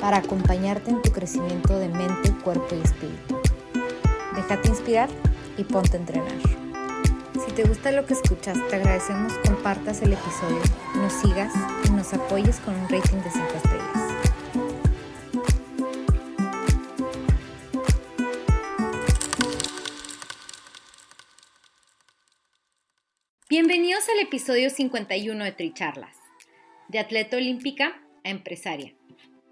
para acompañarte en tu crecimiento de mente, cuerpo y espíritu. Déjate inspirar y ponte a entrenar. Si te gusta lo que escuchas, te agradecemos compartas el episodio, nos sigas y nos apoyes con un rating de 5 estrellas. Bienvenidos al episodio 51 de Tricharlas, de atleta olímpica a empresaria.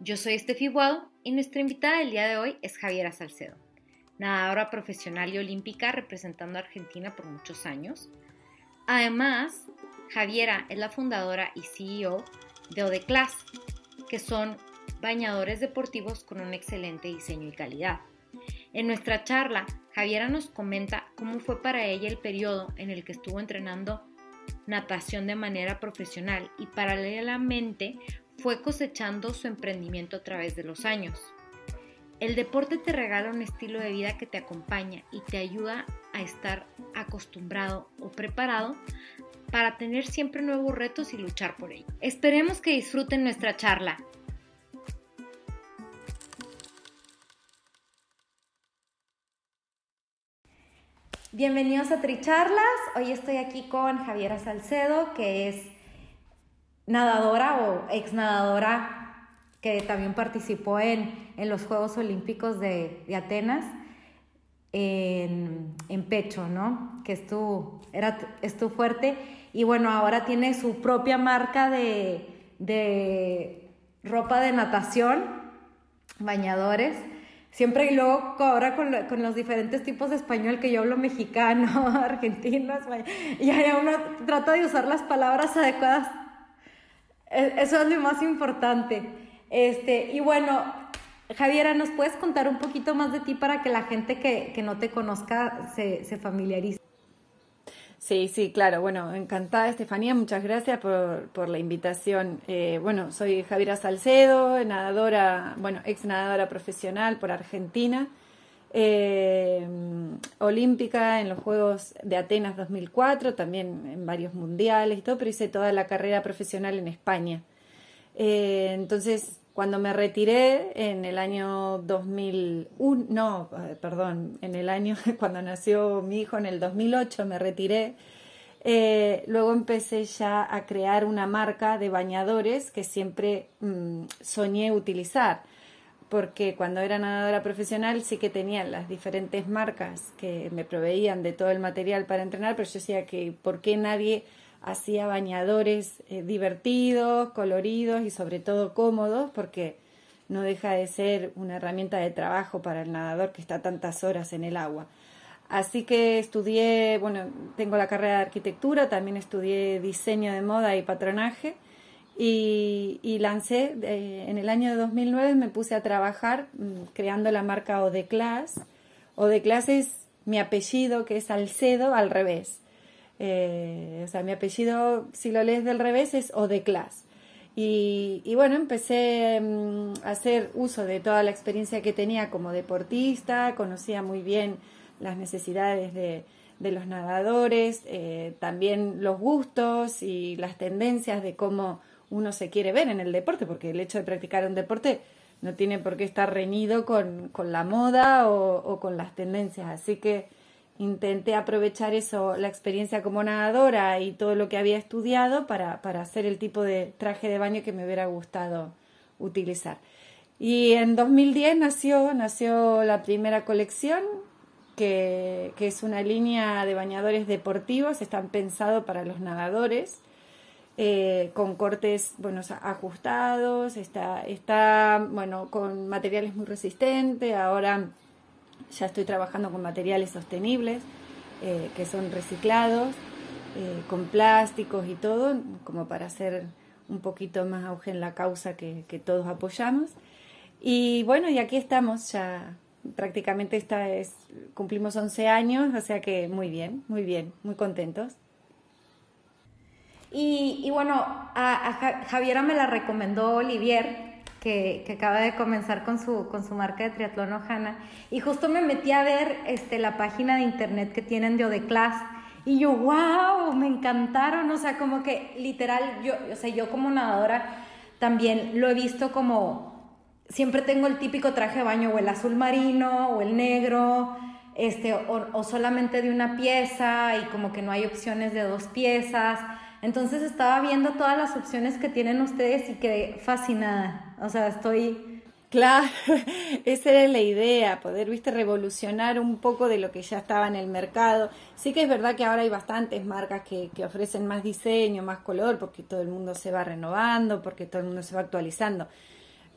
Yo soy Estefi Guado y nuestra invitada del día de hoy es Javiera Salcedo, nadadora profesional y olímpica representando a Argentina por muchos años. Además, Javiera es la fundadora y CEO de Odeclass, que son bañadores deportivos con un excelente diseño y calidad. En nuestra charla, Javiera nos comenta cómo fue para ella el periodo en el que estuvo entrenando natación de manera profesional y paralelamente fue cosechando su emprendimiento a través de los años. El deporte te regala un estilo de vida que te acompaña y te ayuda a estar acostumbrado o preparado para tener siempre nuevos retos y luchar por ello. Esperemos que disfruten nuestra charla. Bienvenidos a Tricharlas. Hoy estoy aquí con Javiera Salcedo, que es nadadora o ex nadadora que también participó en, los Juegos Olímpicos de, Atenas en, pecho, ¿no? Que estuvo, era, estuvo fuerte y bueno, ahora tiene su propia marca de, de ropa de natación, bañadores. Siempre y luego ahora con, con, los diferentes tipos de español que yo hablo mexicano, argentino, y ya uno trata de usar las palabras adecuadas eso es lo más importante. Este, y bueno, Javiera, ¿nos puedes contar un poquito más de ti para que la gente que, que no te conozca se, se, familiarice? Sí, sí, claro. Bueno, encantada, Estefanía. Muchas gracias por, por la invitación. Eh, bueno, soy Javiera Salcedo, nadadora, bueno, ex nadadora profesional por Argentina eh, olímpica en los Juegos de Atenas 2004, también en varios mundiales y todo, pero hice toda la carrera profesional en España. Eh, entonces, cuando me retiré en el año 2001, no, eh, perdón, en el año cuando nació mi hijo, en el 2008 me retiré. Luego empecé ya a crear una marca de bañadores que siempre mm, soñé utilizar porque cuando era nadadora profesional sí que tenía las diferentes marcas que me proveían de todo el material para entrenar, pero yo decía que por qué nadie hacía bañadores eh, divertidos, coloridos y sobre todo cómodos, porque no deja de ser una herramienta de trabajo para el nadador que está tantas horas en el agua. Así que estudié, bueno, tengo la carrera de arquitectura, también estudié diseño de moda y patronaje y, lancé, eh, en el año de 2009 me puse a trabajar mm, creando la marca Odeclass. Odeclass es mi apellido, que es Salcedo, al revés. Eh, o sea, mi apellido, si lo lees del revés, es Odeclass. Y, y bueno, empecé mm, a hacer uso de toda la experiencia que tenía como deportista, conocía muy bien las necesidades de, de los nadadores, eh, también los gustos y las tendencias de cómo uno se quiere ver en el deporte, porque el hecho de practicar un deporte no tiene por qué estar reñido con, con la moda o, con las tendencias. Así que intenté aprovechar eso, la experiencia como nadadora y todo lo que había estudiado para, para hacer el tipo de traje de baño que me hubiera gustado utilizar. Y en 2010 nació, nació la primera colección, que, que es una línea de bañadores deportivos, están pensados para los nadadores eh, con cortes bueno, ajustados, está, está bueno, con materiales muy resistentes, ahora ya estoy trabajando con materiales sostenibles eh, que son reciclados, eh, con plásticos y todo, como para hacer un poquito más auge en la causa que, que todos apoyamos. Y bueno, y aquí estamos ya prácticamente esta es, cumplimos 11 años, o sea que muy bien, muy bien, muy contentos. Y, bueno, a, Javiera me la recomendó Olivier, que, acaba de comenzar con su, con su marca de triatlón Ojana, y justo me metí a ver este, la página de internet que tienen de Odeclass, y yo, wow, me encantaron, o sea, como que literal, yo, o yo como nadadora también lo he visto como, siempre tengo el típico traje de baño, o el azul marino, o el negro, este, o solamente de una pieza, y como que no hay opciones de dos piezas, entonces estaba viendo todas las opciones que tienen ustedes y quedé fascinada. O sea, estoy... Claro, esa era la idea, poder, viste, revolucionar un poco de lo que ya estaba en el mercado. Sí que es verdad que ahora hay bastantes marcas que, que ofrecen más diseño, más color, porque todo el mundo se va renovando, porque todo el mundo se va actualizando.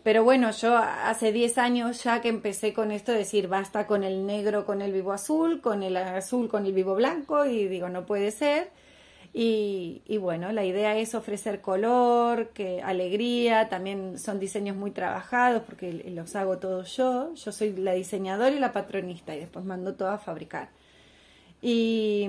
Pero bueno, yo hace 10 años ya que empecé con esto de decir basta con el negro, con el vivo azul, con el azul, con el vivo blanco, y digo, no puede ser y, bueno, la idea es ofrecer color, que alegría, también son diseños muy trabajados porque los hago todos yo. Yo soy la diseñadora y la patronista y después mando todo a fabricar. Y,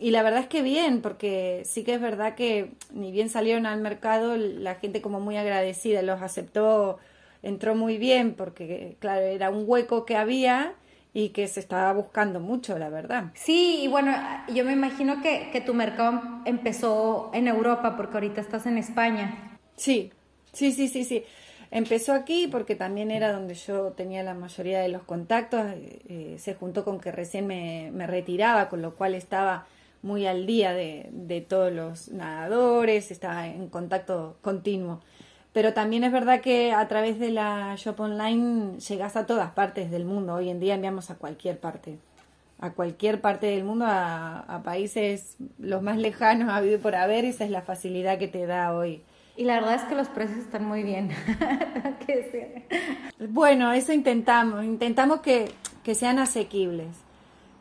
y, la verdad es que bien, porque sí que es verdad que ni bien salieron al mercado, la gente como muy agradecida los aceptó, entró muy bien, porque claro, era un hueco que había y que se estaba buscando mucho, la verdad. Sí, y bueno, yo me imagino que, que tu mercado empezó en Europa, porque ahorita estás en España. Sí, sí, sí, sí, sí. Empezó aquí porque también era donde yo tenía la mayoría de los contactos. Eh, se juntó con que recién me, me, retiraba, con lo cual estaba muy al día de, de todos los nadadores, estaba en contacto continuo. Pero también es verdad que a través de la shop online llegas a todas partes del mundo. Hoy en día enviamos a cualquier parte. A cualquier parte del mundo, a, países los más lejanos ha habido por haber. Esa es la facilidad que te da hoy. Y la verdad es que los precios están muy bien. bueno, eso intentamos. Intentamos que, que sean asequibles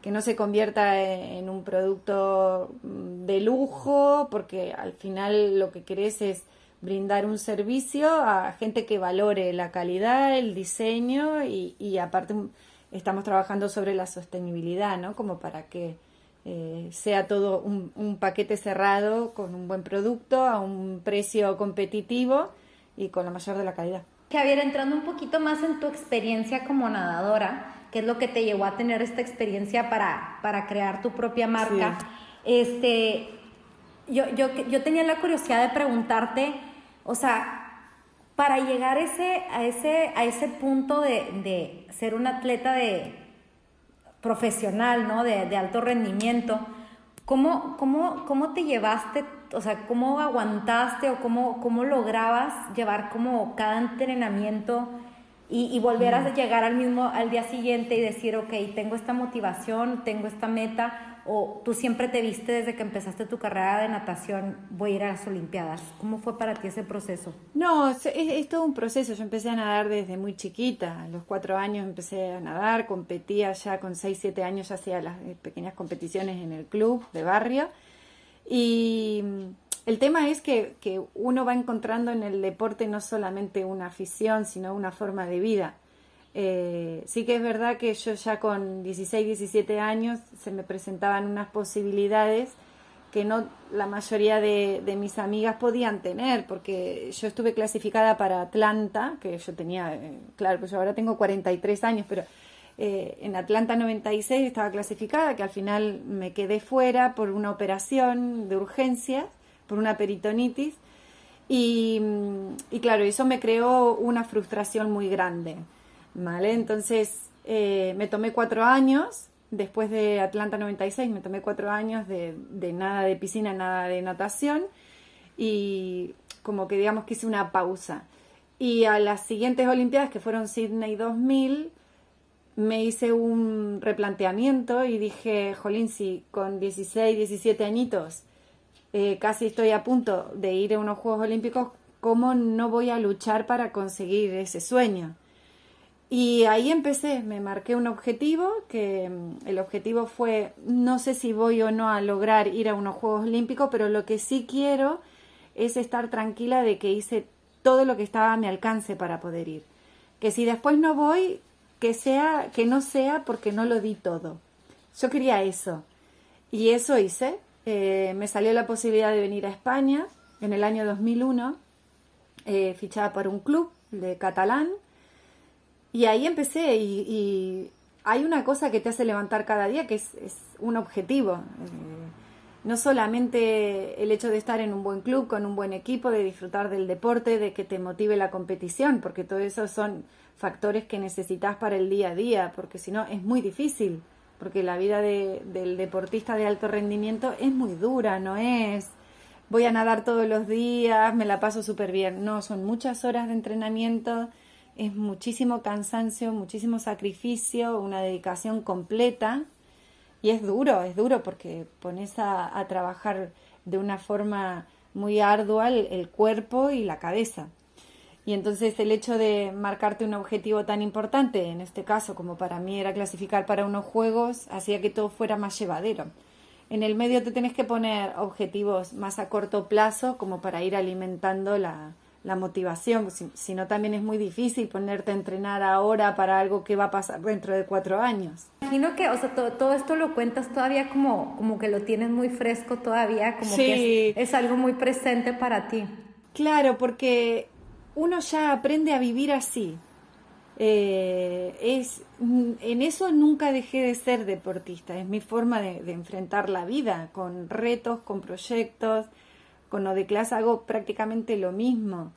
que no se convierta en un producto de lujo, porque al final lo que querés es brindar un servicio a gente que valore la calidad, el diseño y, y aparte estamos trabajando sobre la sostenibilidad, ¿no? Como para que eh, sea todo un, un, paquete cerrado con un buen producto a un precio competitivo y con la mayor de la calidad. Javier, entrando un poquito más en tu experiencia como nadadora, ¿qué es lo que te llevó a tener esta experiencia para, para crear tu propia marca? Este, yo, yo, yo tenía la curiosidad de preguntarte, o sea, para llegar ese, a, ese, a ese punto de, ser un atleta de, profesional, ¿no? De, alto rendimiento, ¿cómo, cómo, cómo te llevaste, o sea, cómo aguantaste o cómo, cómo lograbas llevar como cada entrenamiento y, y volver a llegar al mismo, al día siguiente y decir, ok, tengo esta motivación, tengo esta meta, o tú siempre te viste desde que empezaste tu carrera de natación, voy a ir a las Olimpiadas? ¿Cómo fue para ti ese proceso? No, es, todo un proceso. Yo empecé a nadar desde muy chiquita. A los cuatro años empecé a nadar, competía ya con seis, siete años, ya hacía las eh, pequeñas competiciones en el club de barrio. Y mm, el tema es que uno va encontrando en el deporte no solamente una afición, sino una forma de vida. Eh, sí que es verdad que yo ya con 16, 17 años se me presentaban unas posibilidades que no la mayoría de, mis amigas podían tener, porque yo estuve clasificada para Atlanta, que yo tenía, eh, claro, pues yo ahora tengo 43 años, pero eh, en Atlanta 96 estaba clasificada, que al final me quedé fuera por una operación de urgencia, por una peritonitis, y, y claro, eso me creó una frustración muy grande. ¿Vale? Entonces eh, me tomé cuatro años, después de Atlanta 96, me tomé cuatro años de, nada de piscina, nada de natación y como que digamos que hice una pausa. Y a las siguientes Olimpiadas, que fueron Sydney 2000, me hice un replanteamiento y dije, jolín, si con 16, 17 añitos eh, casi estoy a punto de ir a unos Juegos Olímpicos, ¿cómo no voy a luchar para conseguir ese sueño? Y ahí empecé, me marqué un objetivo, que mm, el objetivo fue, no sé si voy o no a lograr ir a unos Juegos Olímpicos, pero lo que sí quiero es estar tranquila de que hice todo lo que estaba a mi alcance para poder ir. Que si después no voy, que sea, que no sea porque no lo di todo. Yo quería eso. Y eso hice. Eh, me salió la posibilidad de venir a España en el año 2001, eh, fichada por un club de catalán. Y ahí empecé y, hay una cosa que te hace levantar cada día que es, un objetivo. Eh, no solamente el hecho de estar en un buen club, con un buen equipo, de disfrutar del deporte, de que te motive la competición, porque todo eso son factores que necesitas para el día a día, porque si no es muy difícil, porque la vida del deportista de alto rendimiento es muy dura, no es voy a nadar todos los días, me la paso súper bien, no, son muchas horas de entrenamiento, es muchísimo cansancio, muchísimo sacrificio, una dedicación completa y es duro, es duro porque pones a, trabajar de una forma muy ardua el, cuerpo y la cabeza. Y entonces el hecho de marcarte un objetivo tan importante, en este caso como para mí era clasificar para unos juegos, hacía que todo fuera más llevadero. En el medio te tienes que poner objetivos más a corto plazo como para ir alimentando la, la motivación, si, no también es muy difícil ponerte a entrenar ahora para algo que va a pasar dentro de cuatro años. Imagino que, o sea, todo, esto lo cuentas todavía como, como que lo tienes muy fresco todavía, como que es, algo muy presente para ti. Claro, porque uno ya aprende a vivir así. Eh, es, en eso nunca dejé de ser deportista, es mi forma de, de enfrentar la vida, con retos, con proyectos, con lo de clase hago prácticamente lo mismo.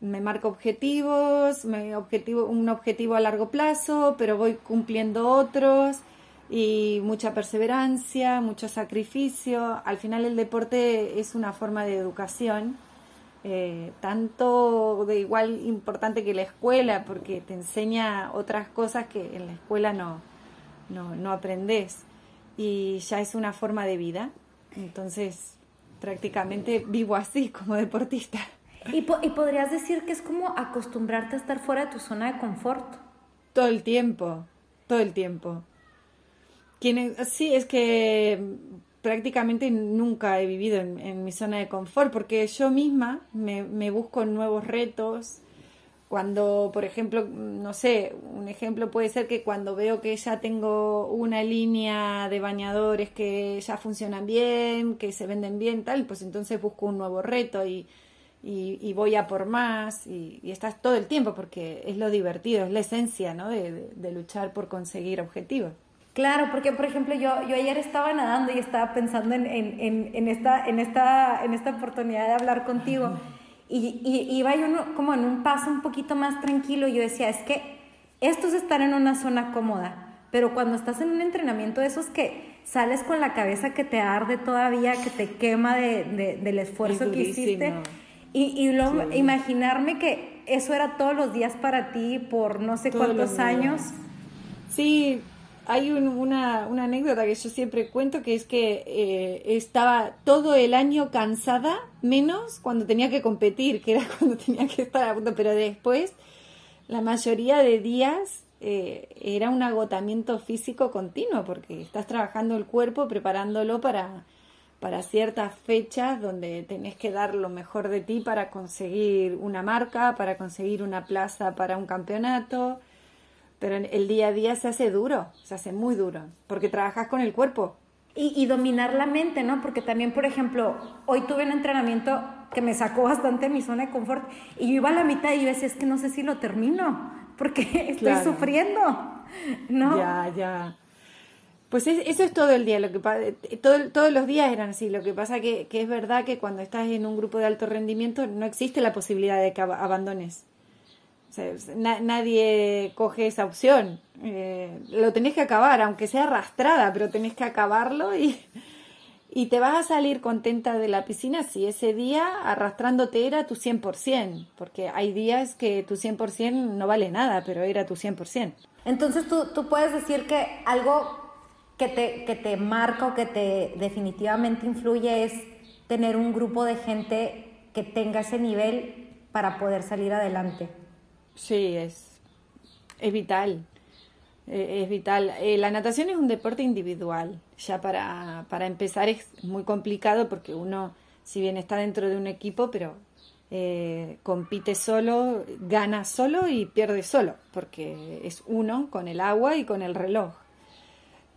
Me marco objetivos, un objetivo a largo plazo, pero voy cumpliendo otros y mucha perseverancia, mucho sacrificio. Al final el deporte es una forma de educación, eh, tanto de igual importante que la escuela, porque te enseña otras cosas que en la escuela no, no, no aprendes. Y ya es una forma de vida. Entonces, prácticamente vivo así como deportista. ¿Y, podrías decir que es como acostumbrarte a estar fuera de tu zona de confort. Todo el tiempo, todo el tiempo. sí, es que prácticamente nunca he vivido en, mi zona de confort porque yo misma me, me busco nuevos retos, cuando, por ejemplo, no sé, un ejemplo puede ser que cuando veo que ya tengo una línea de bañadores que ya funcionan bien, que se venden bien, tal, pues entonces busco un nuevo reto y, y, voy a por más y, estás todo el tiempo porque es lo divertido, es la esencia, ¿no? De, de, luchar por conseguir objetivos. Claro, porque por ejemplo yo, yo ayer estaba nadando y estaba pensando en, en, en, esta, en, esta, en esta oportunidad de hablar contigo. Y, iba yo como en un paso un poquito más tranquilo. Yo decía, es que esto es estar en una zona cómoda. Pero cuando estás en un entrenamiento de esos que sales con la cabeza que te arde todavía, que te quema de, del esfuerzo que hiciste. Y, y luego imaginarme que eso era todos los días para ti por no sé cuántos años. Sí, hay una, una, anécdota que yo siempre cuento que es que eh, estaba todo el año cansada, menos cuando tenía que competir, que era cuando tenía que estar a pero después la mayoría de días eh, era un agotamiento físico continuo porque estás trabajando el cuerpo, preparándolo para, para ciertas fechas donde tenés que dar lo mejor de ti para conseguir una marca, para conseguir una plaza para un campeonato pero el día a día se hace duro, se hace muy duro, porque trabajas con el cuerpo. Y, dominar la mente, ¿no? Porque también, por ejemplo, hoy tuve un entrenamiento que me sacó bastante de mi zona de confort y yo iba a la mitad y yo decía, es que no sé si lo termino, porque estoy sufriendo, ¿no? Ya, ya. Pues eso es todo el día, lo que todo, todos los días eran así. Lo que pasa que, que es verdad que cuando estás en un grupo de alto rendimiento no existe la posibilidad de que abandones nadie coge esa opción. Eh, lo tenés que acabar, aunque sea arrastrada, pero tenés que acabarlo y, y te vas a salir contenta de la piscina si ese día arrastrándote era tu 100%, porque hay días que tu 100% no vale nada, pero era tu 100%. Entonces tú, tú puedes decir que algo que te, que te marca o que te definitivamente influye es tener un grupo de gente que tenga ese nivel para poder salir adelante. Sí, es, es vital. Eh, es vital. Eh, la natación es un deporte individual. Ya para, para empezar es muy complicado porque uno, si bien está dentro de un equipo, pero eh, compite solo, gana solo y pierde solo, porque es uno con el agua y con el reloj.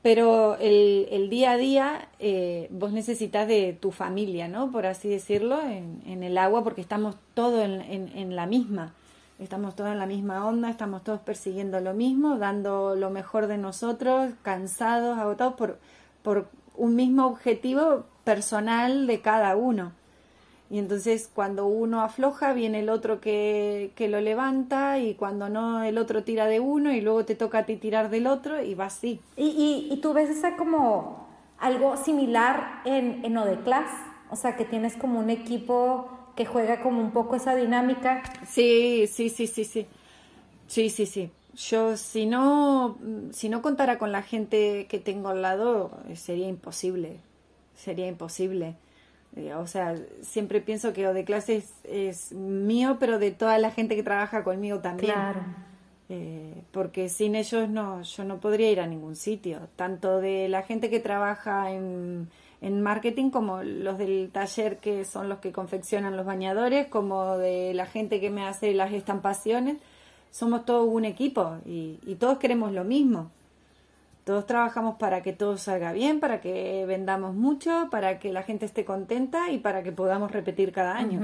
Pero el, día a día eh, vos necesitas de tu familia, ¿no? Por así decirlo, en, el agua, porque estamos todos en, la misma. Estamos todos en la misma onda, estamos todos persiguiendo lo mismo, dando lo mejor de nosotros, cansados, agotados por, por un mismo objetivo personal de cada uno. Y entonces cuando uno afloja, viene el otro que, que, lo levanta y cuando no, el otro tira de uno y luego te toca a ti tirar del otro y va así. ¿Y, y, y tú ves esa como algo similar en, en Odeclass? O sea, que tienes como un equipo que juega como un poco esa dinámica. Sí, sí, sí, sí, sí. Sí, sí, sí. Yo si no, si no contara con la gente que tengo al lado, sería imposible. Sería imposible. Eh, o sea, siempre pienso que O de clase es, mío, pero de toda la gente que trabaja conmigo también. Claro. Eh, porque sin ellos no, yo no podría ir a ningún sitio, tanto de la gente que trabaja en, en marketing como los del taller que son los que confeccionan los bañadores, como de la gente que me hace las estampaciones. Somos todos un equipo y, todos queremos lo mismo. Todos trabajamos para que todo salga bien, para que vendamos mucho, para que la gente esté contenta y para que podamos repetir cada año.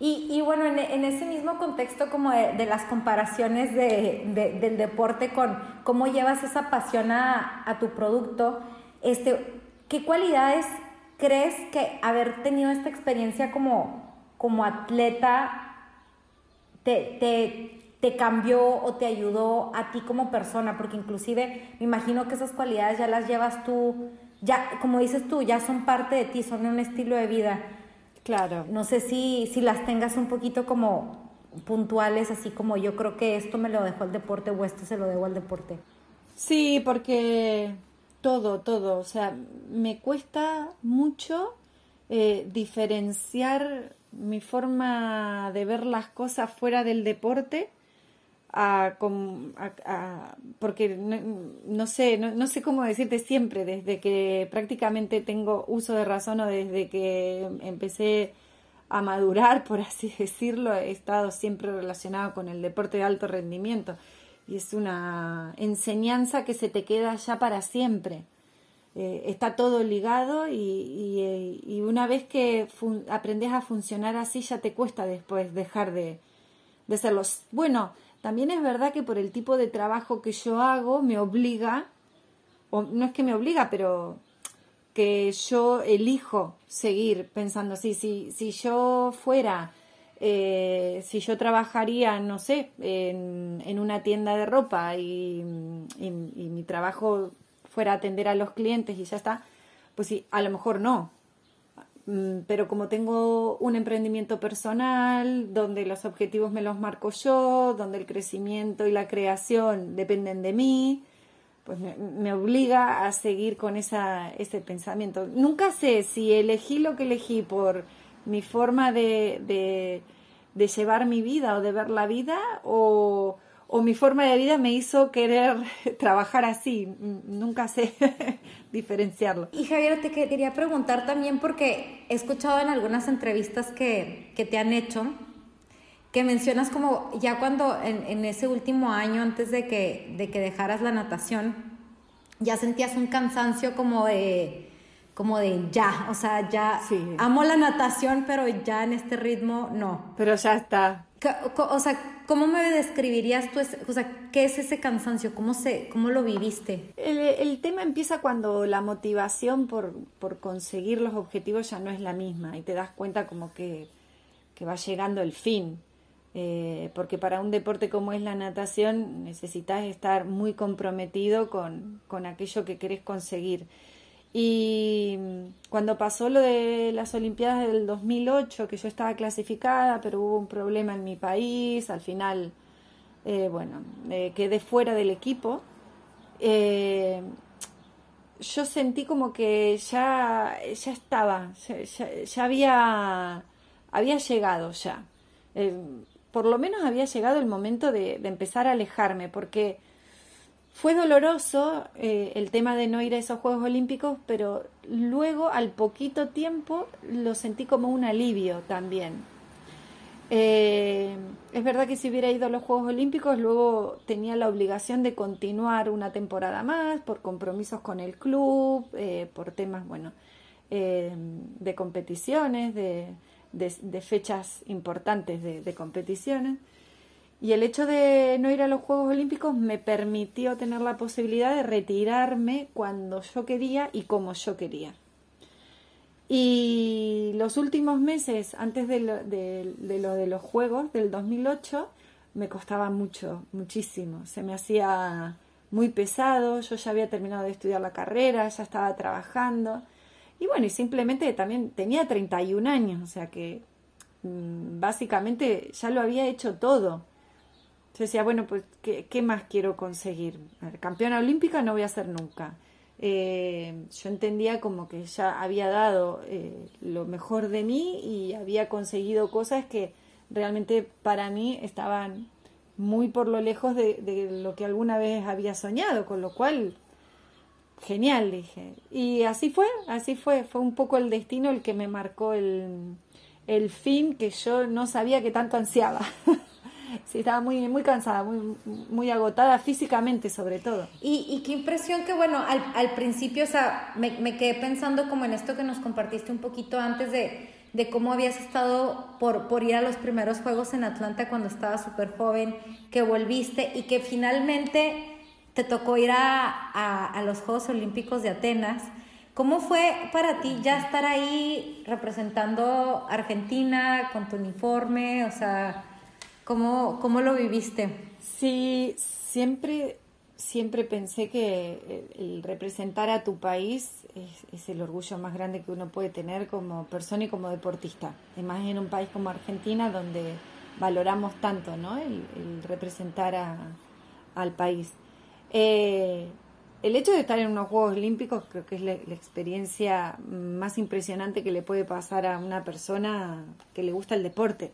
y, bueno, en, ese mismo contexto como de, las comparaciones del deporte con cómo llevas esa pasión a, tu producto, este, ¿qué cualidades crees que haber tenido esta experiencia como, como atleta te, te te cambió o te ayudó a ti como persona, porque inclusive me imagino que esas cualidades ya las llevas tú, ya, como dices tú, ya son parte de ti, son un estilo de vida. Claro. No sé si, si las tengas un poquito como puntuales, así como yo creo que esto me lo dejó el deporte o esto se lo debo al deporte. Sí, porque todo, todo, o sea, me cuesta mucho eh, diferenciar mi forma de ver las cosas fuera del deporte a, porque no, sé, no, sé cómo decirte siempre, desde que prácticamente tengo uso de razón o desde que empecé a madurar, por así decirlo, he estado siempre relacionado con el deporte de alto rendimiento y es una enseñanza que se te queda ya para siempre. Eh, está todo ligado y, y, una vez que aprendes a funcionar así ya te cuesta después dejar de, de serlo. Bueno, también es verdad que por el tipo de trabajo que yo hago me obliga, o no es que me obliga, pero que yo elijo seguir pensando así. Si, si yo fuera, eh, si yo trabajaría, no sé, en, una tienda de ropa y, mi trabajo fuera atender a los clientes y ya está, pues sí, a lo mejor no, Mm, pero como tengo un emprendimiento personal, donde los objetivos me los marco yo, donde el crecimiento y la creación dependen de mí, pues me, obliga a seguir con esa, ese pensamiento. Nunca sé si elegí lo que elegí por mi forma de, de, de llevar mi vida o de ver la vida o o mi forma de vida me hizo querer trabajar así. Nunca sé diferenciarlo. Y Javier, te quería preguntar también porque he escuchado en algunas entrevistas que, que te han hecho que mencionas como ya cuando en, en, ese último año antes de que, de que dejaras la natación, ya sentías un cansancio como de, como de ya, o sea, ya amo la natación, pero ya en este ritmo no. Pero ya está. O sea, ¿Cómo me describirías tú, o sea, qué es ese cansancio? ¿Cómo, se, cómo lo viviste? El, tema empieza cuando la motivación por, por, conseguir los objetivos ya no es la misma y te das cuenta como que, que va llegando el fin. Eh, porque para un deporte como es la natación necesitas estar muy comprometido con, con aquello que querés conseguir. Y cuando pasó lo de las Olimpiadas del 2008, que yo estaba clasificada, pero hubo un problema en mi país, al final, eh, bueno, eh, quedé fuera del equipo, eh, yo sentí como que ya, ya estaba, ya, había, había llegado ya. por lo menos había llegado el momento de, de empezar a alejarme, porque fue doloroso eh, el tema de no ir a esos Juegos Olímpicos, pero luego al poquito tiempo lo sentí como un alivio también. Eh, es verdad que si hubiera ido a los Juegos Olímpicos, luego tenía la obligación de continuar una temporada más por compromisos con el club, eh, por temas, bueno, eh, de competiciones, de, fechas importantes de, competiciones. Y el hecho de no ir a los Juegos Olímpicos me permitió tener la posibilidad de retirarme cuando yo quería y como yo quería. Y los últimos meses, antes de lo de, lo de los Juegos del 2008, me costaba mucho, muchísimo. Se me hacía muy pesado, yo ya había terminado de estudiar la carrera, ya estaba trabajando. Y bueno, y simplemente también tenía 31 años, o sea que mm, básicamente ya lo había hecho todo. Yo decía, bueno, pues, ¿qué, más quiero conseguir? campeona olímpica no voy a ser nunca. Eh, yo entendía como que ya había dado eh, lo mejor de mí y había conseguido cosas que realmente para mí estaban muy por lo lejos de, lo que alguna vez había soñado, con lo cual, genial, dije. Y así fue, así fue, fue un poco el destino el que me marcó el, el fin que yo no sabía que tanto ansiaba. sí, estaba muy, muy cansada, muy, muy agotada físicamente sobre todo. Y, qué impresión que, bueno, al, al principio, o sea, me, me, quedé pensando como en esto que nos compartiste un poquito antes de, de cómo habías estado por, por ir a los primeros Juegos en Atlanta cuando estabas súper joven, que volviste y que finalmente te tocó ir a, a, a los Juegos Olímpicos de Atenas. ¿Cómo fue para ti ya estar ahí representando Argentina con tu uniforme? O sea, ¿Cómo, cómo lo viviste? Sí, siempre, siempre pensé que el, representar a tu país es, el orgullo más grande que uno puede tener como persona y como deportista. Además en un país como Argentina donde valoramos tanto ¿no? el, representar a, al país. Eh, el hecho de estar en unos Juegos Olímpicos creo que es la, experiencia más impresionante que le puede pasar a una persona que le gusta el deporte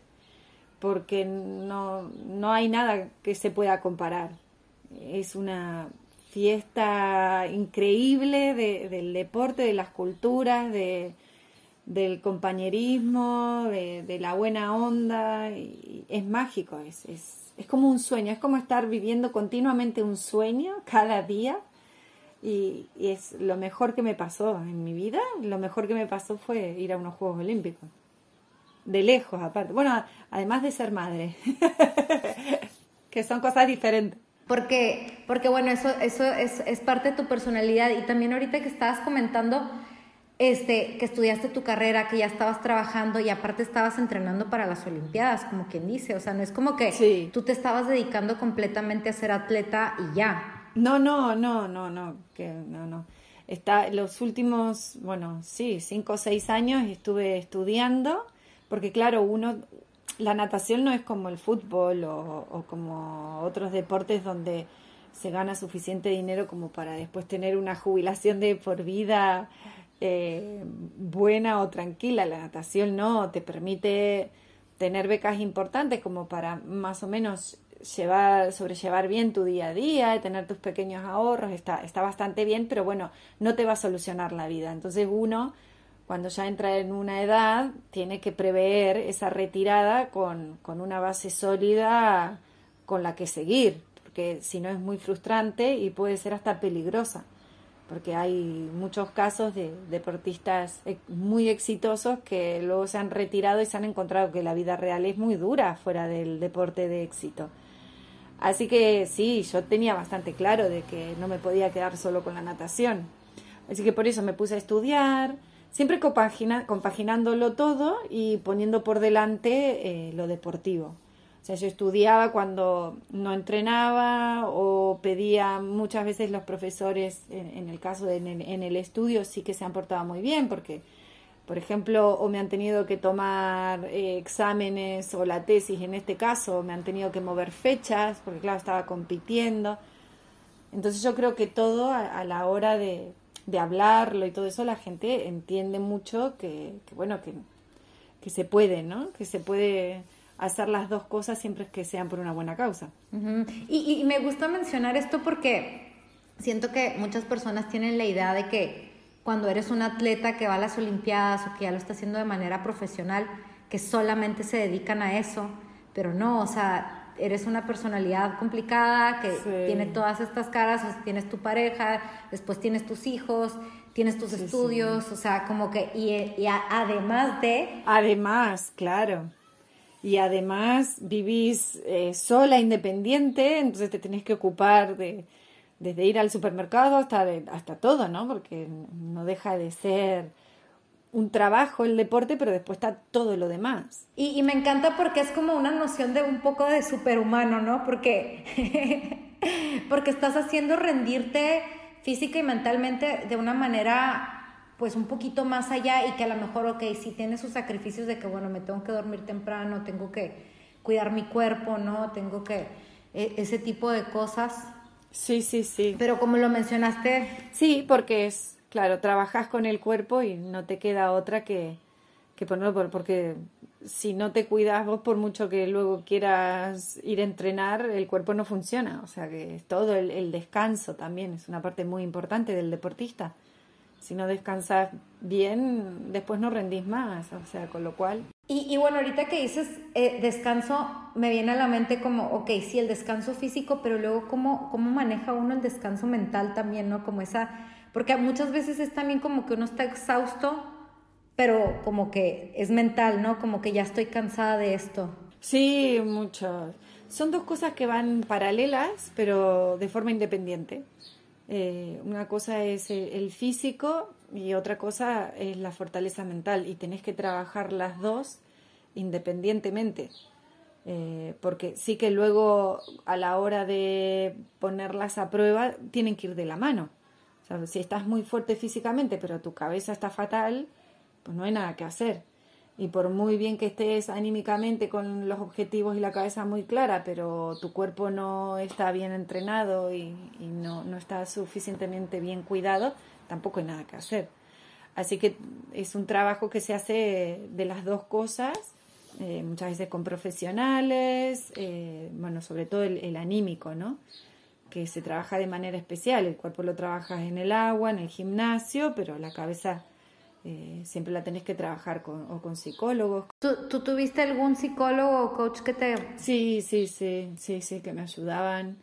porque no, no hay nada que se pueda comparar. Es una fiesta increíble de, del deporte, de las culturas, de, del compañerismo, de, la buena onda. Es mágico, es, es, es como un sueño, es como estar viviendo continuamente un sueño cada día. Y, y es lo mejor que me pasó en mi vida, lo mejor que me pasó fue ir a unos Juegos Olímpicos de lejos aparte. Bueno, además de ser madre, que son cosas diferentes. Porque, porque bueno, eso, eso es, es, parte de tu personalidad y también ahorita que estabas comentando este, que estudiaste tu carrera, que ya estabas trabajando y aparte estabas entrenando para las Olimpiadas, como quien dice, o sea, no es como que tú te estabas dedicando completamente a ser atleta y ya. No, no, no, no, no, que no, no. Está, los últimos, bueno, sí, cinco o seis años estuve estudiando porque claro, uno, la natación no es como el fútbol o, como otros deportes donde se gana suficiente dinero como para después tener una jubilación de por vida eh, buena o tranquila. La natación no, te permite tener becas importantes como para más o menos llevar, sobrellevar bien tu día a día, tener tus pequeños ahorros, está, está bastante bien, pero bueno, no te va a solucionar la vida. Entonces uno cuando ya entra en una edad, tiene que prever esa retirada con, con una base sólida con la que seguir, porque si no es muy frustrante y puede ser hasta peligrosa, porque hay muchos casos de deportistas muy exitosos que luego se han retirado y se han encontrado que la vida real es muy dura fuera del deporte de éxito. Así que sí, yo tenía bastante claro de que no me podía quedar solo con la natación. Así que por eso me puse a estudiar, siempre compagina, compaginándolo todo y poniendo por delante eh, lo deportivo. O sea, yo estudiaba cuando no entrenaba o pedía muchas veces los profesores, en, el caso de en, el estudio, sí que se han portado muy bien porque, por ejemplo, o me han tenido que tomar eh, exámenes o la tesis en este caso, me han tenido que mover fechas porque, claro, estaba compitiendo. Entonces yo creo que todo a la hora de, de hablarlo y todo eso, la gente entiende mucho que, bueno, que, que, se puede, ¿no? Que se puede hacer las dos cosas siempre que sean por una buena causa. y, y, me gusta mencionar esto porque siento que muchas personas tienen la idea de que cuando eres un atleta que va a las Olimpiadas o que ya lo está haciendo de manera profesional, que solamente se dedican a eso, pero no, o sea, eres una personalidad complicada que tiene todas estas caras, tienes tu pareja, después tienes tus hijos, tienes tus estudios, o sea, como que, y, además de... Además, claro. Y además vivís eh, sola, independiente, entonces te tenés que ocupar de, desde ir al supermercado hasta, hasta todo, ¿no? Porque no deja de ser un trabajo el deporte, pero después está todo lo demás. Y, y me encanta porque es como una noción de un poco de superhumano, ¿no? Porque, porque estás haciendo rendirte física y mentalmente de una manera pues un poquito más allá y que a lo mejor, ok, si tiene sus sacrificios de que, bueno, me tengo que dormir temprano, tengo que cuidar mi cuerpo, ¿no? Tengo que, e, ese tipo de cosas. Sí, sí, sí. Pero como lo mencionaste. Sí, porque es, claro, trabajas con el cuerpo y no te queda otra que, que ponerlo, porque si no te cuidas vos, por mucho que luego quieras ir a entrenar, el cuerpo no funciona. O sea que todo el, descanso también es una parte muy importante del deportista si no descansas bien, después no rendís más, o sea, con lo cual... Y, bueno, ahorita que dices eh, descanso, me viene a la mente como, ok, sí, el descanso físico, pero luego cómo, cómo maneja uno el descanso mental también, ¿no? Como esa, porque muchas veces es también como que uno está exhausto, pero como que es mental, ¿no? Como que ya estoy cansada de esto. Sí, mucho. Son dos cosas que van paralelas, pero de forma independiente. Eh, una cosa es el físico y otra cosa es la fortaleza mental y tenés que trabajar las dos independientemente. Eh, porque sí que luego a la hora de ponerlas a prueba tienen que ir de la mano. Si estás muy fuerte físicamente pero tu cabeza está fatal, pues no hay nada que hacer y por muy bien que estés anímicamente con los objetivos y la cabeza muy clara, pero tu cuerpo no está bien entrenado y, no, no, está suficientemente bien cuidado, tampoco hay nada que hacer. Así que es un trabajo que se hace de las dos cosas, eh, muchas veces con profesionales, eh, bueno, sobre todo el, el anímico, ¿no? Que se trabaja de manera especial, el cuerpo lo trabajas en el agua, en el gimnasio, pero la cabeza eh, siempre la tenés que trabajar con, o con psicólogos. ¿Tú, tuviste algún psicólogo o coach que te...? Sí, sí, sí, sí, sí, que me ayudaban.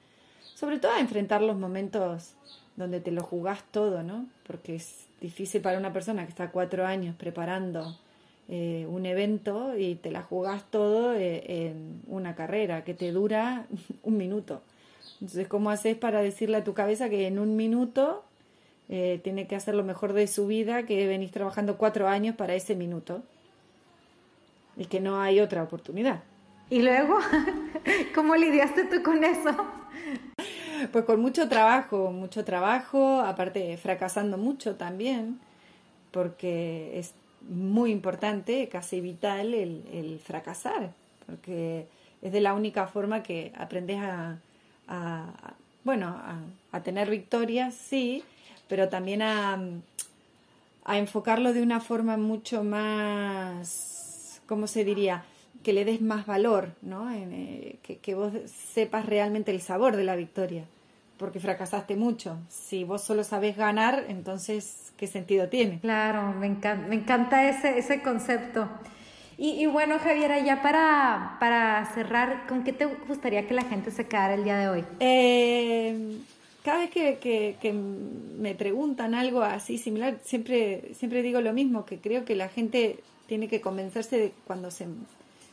Sobre todo a enfrentar los momentos donde te lo jugás todo, ¿no? Porque es difícil para una persona que está cuatro años preparando eh, un evento y te la jugás todo eh, en una carrera que te dura un minuto. Entonces, ¿cómo haces para decirle a tu cabeza que en un minuto eh, tiene que hacer lo mejor de su vida, que venís trabajando cuatro años para ese minuto y que no hay otra oportunidad. ¿Y luego? ¿Cómo lidiaste tú con eso? Pues con mucho trabajo, mucho trabajo, aparte fracasando mucho también, porque es muy importante, casi vital el, fracasar, porque es de la única forma que aprendes a, bueno, a, a tener victorias, sí, pero también a, a enfocarlo de una forma mucho más, ¿cómo se diría? Que le des más valor, ¿no? Eh, que, que vos sepas realmente el sabor de la victoria, porque fracasaste mucho. Si vos solo sabes ganar, entonces, ¿qué sentido tiene? Claro, me encanta, me encanta ese, ese concepto. Y, bueno, Javiera, ya para, para cerrar, ¿con qué te gustaría que la gente se quedara el día de hoy? Eh, cada vez que, me preguntan algo así similar, siempre, siempre digo lo mismo, que creo que la gente tiene que convencerse de cuando, se,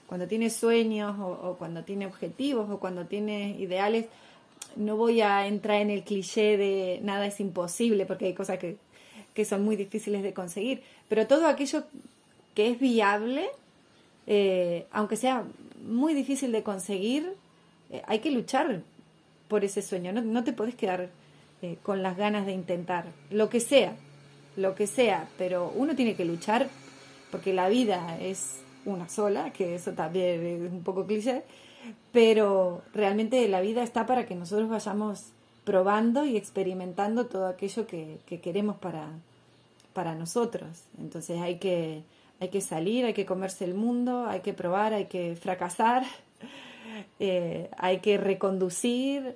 cuando tiene sueños o, cuando tiene objetivos o cuando tiene ideales, no voy a entrar en el cliché de nada es imposible, porque hay cosas que, son muy difíciles de conseguir, pero todo aquello que es viable, eh, aunque sea muy difícil de conseguir, eh, hay que luchar por ese sueño, no, te podés quedar eh, con las ganas de intentar, lo que sea, lo que sea, pero uno tiene que luchar porque la vida es una sola, que eso también es un poco cliché, pero realmente la vida está para que nosotros vayamos probando y experimentando todo aquello que, queremos para, para nosotros. Entonces hay que, hay que salir, hay que comerse el mundo, hay que probar, hay que fracasar, eh, hay que reconducir,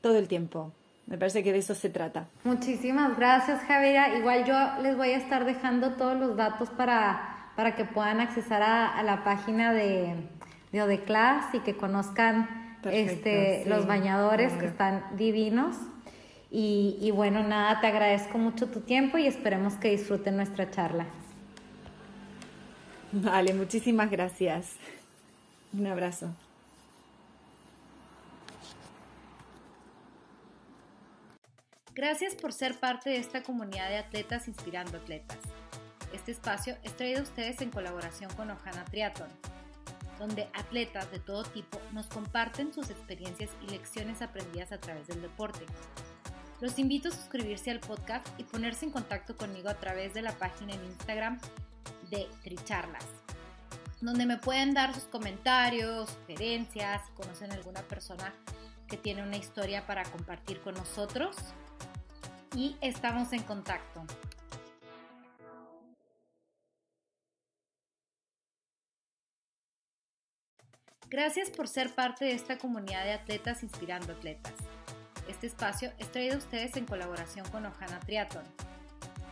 todo el tiempo. Me parece que de eso se trata. Muchísimas gracias, Javiera. Igual yo les voy a estar dejando todos los datos para, para que puedan accesar a, la página de, de Odeclass y que conozcan este, los bañadores que están divinos. Y, y bueno, nada, te agradezco mucho tu tiempo y esperemos que disfruten nuestra charla. Vale, muchísimas gracias. Un abrazo. Gracias por ser parte de esta comunidad de atletas inspirando atletas. Este espacio es traído a ustedes en colaboración con Ojana Triathlon, donde atletas de todo tipo nos comparten sus experiencias y lecciones aprendidas a través del deporte. Los invito a suscribirse al podcast y ponerse en contacto conmigo a través de la página en Instagram de Tricharlas, donde me pueden dar sus comentarios, sugerencias, si conocen alguna persona que tiene una historia para compartir con nosotros y estamos en contacto. Gracias por ser parte de esta comunidad de atletas inspirando atletas. Este espacio es traído a ustedes en colaboración con Ojana Triathlon,